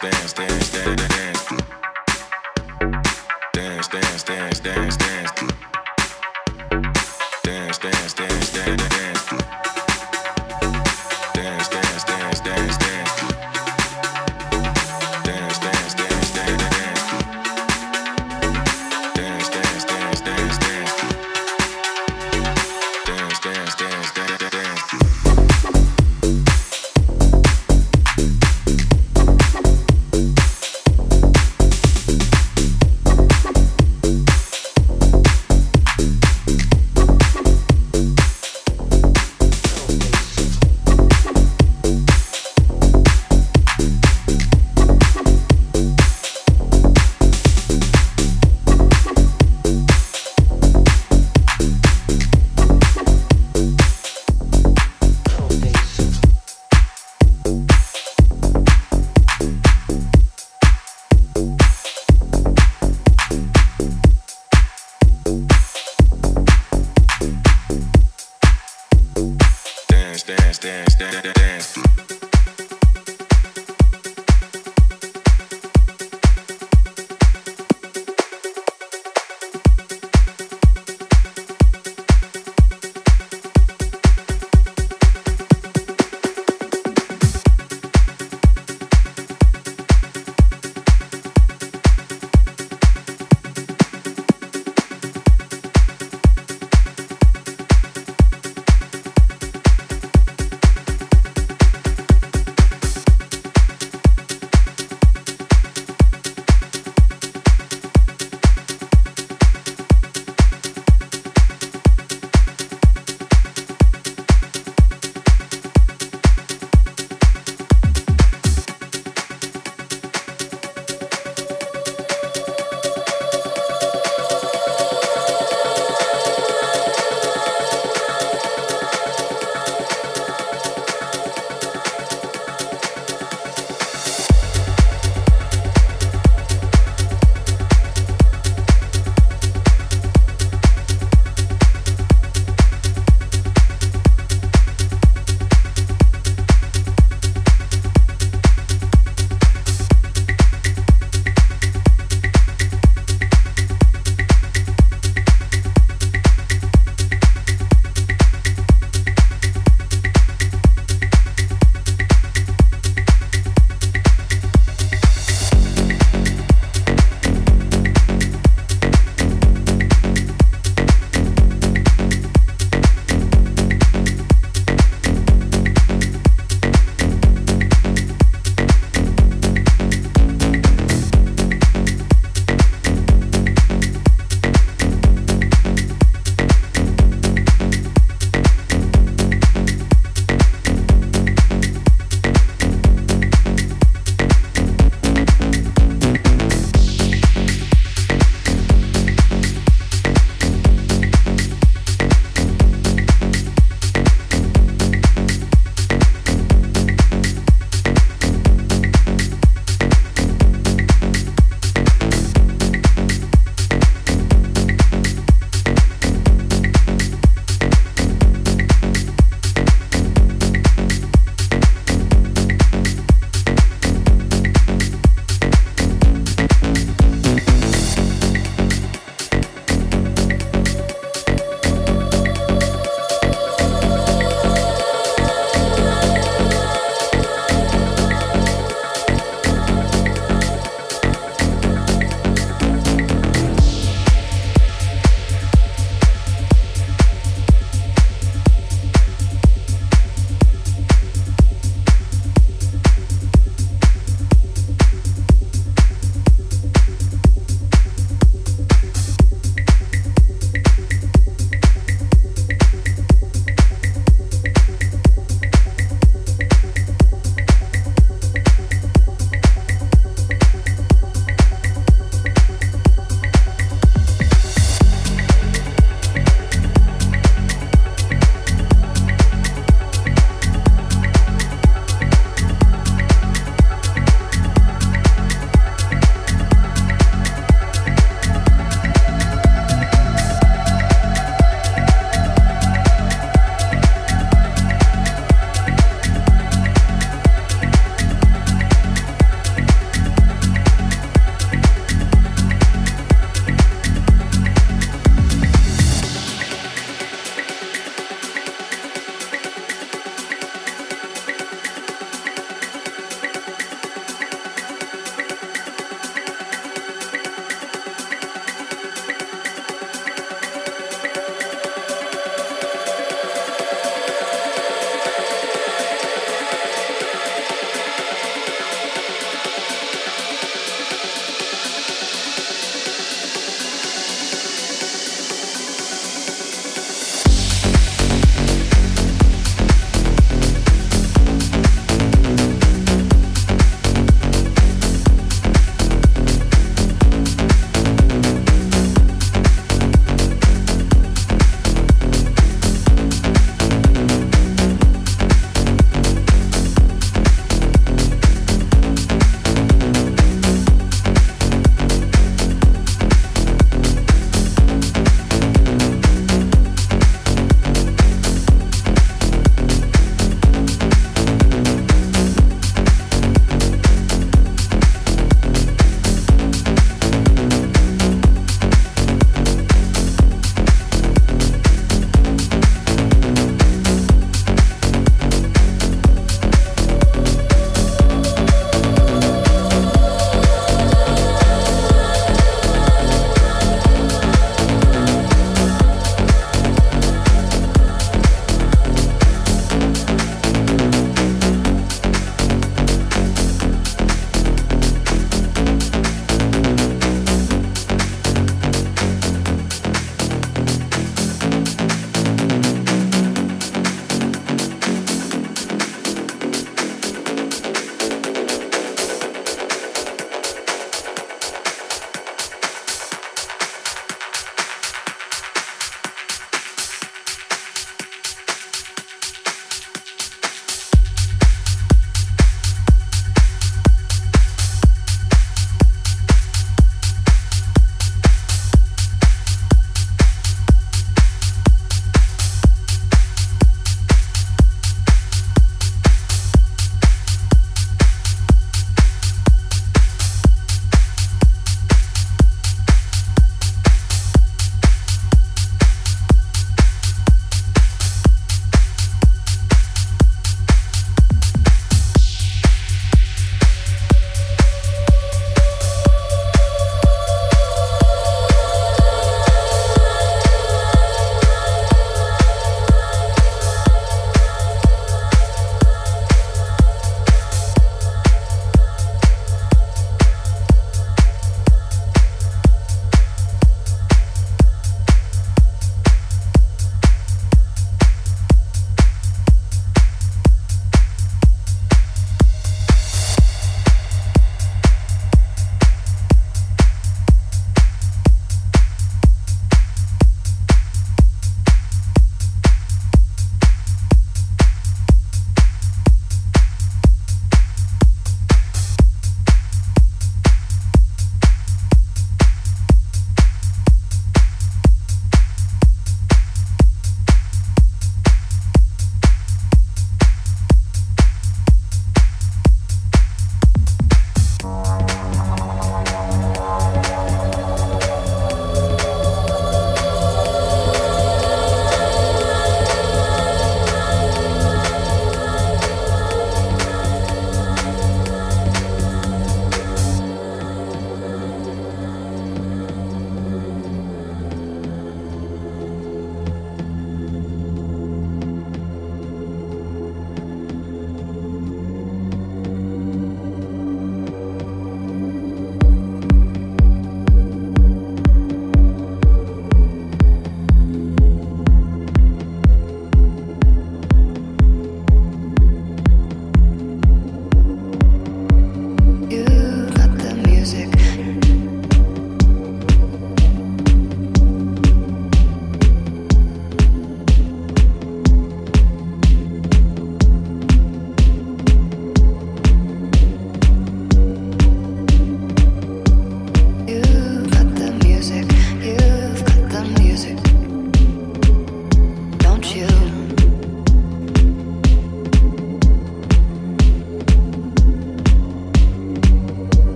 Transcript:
Dance, dance,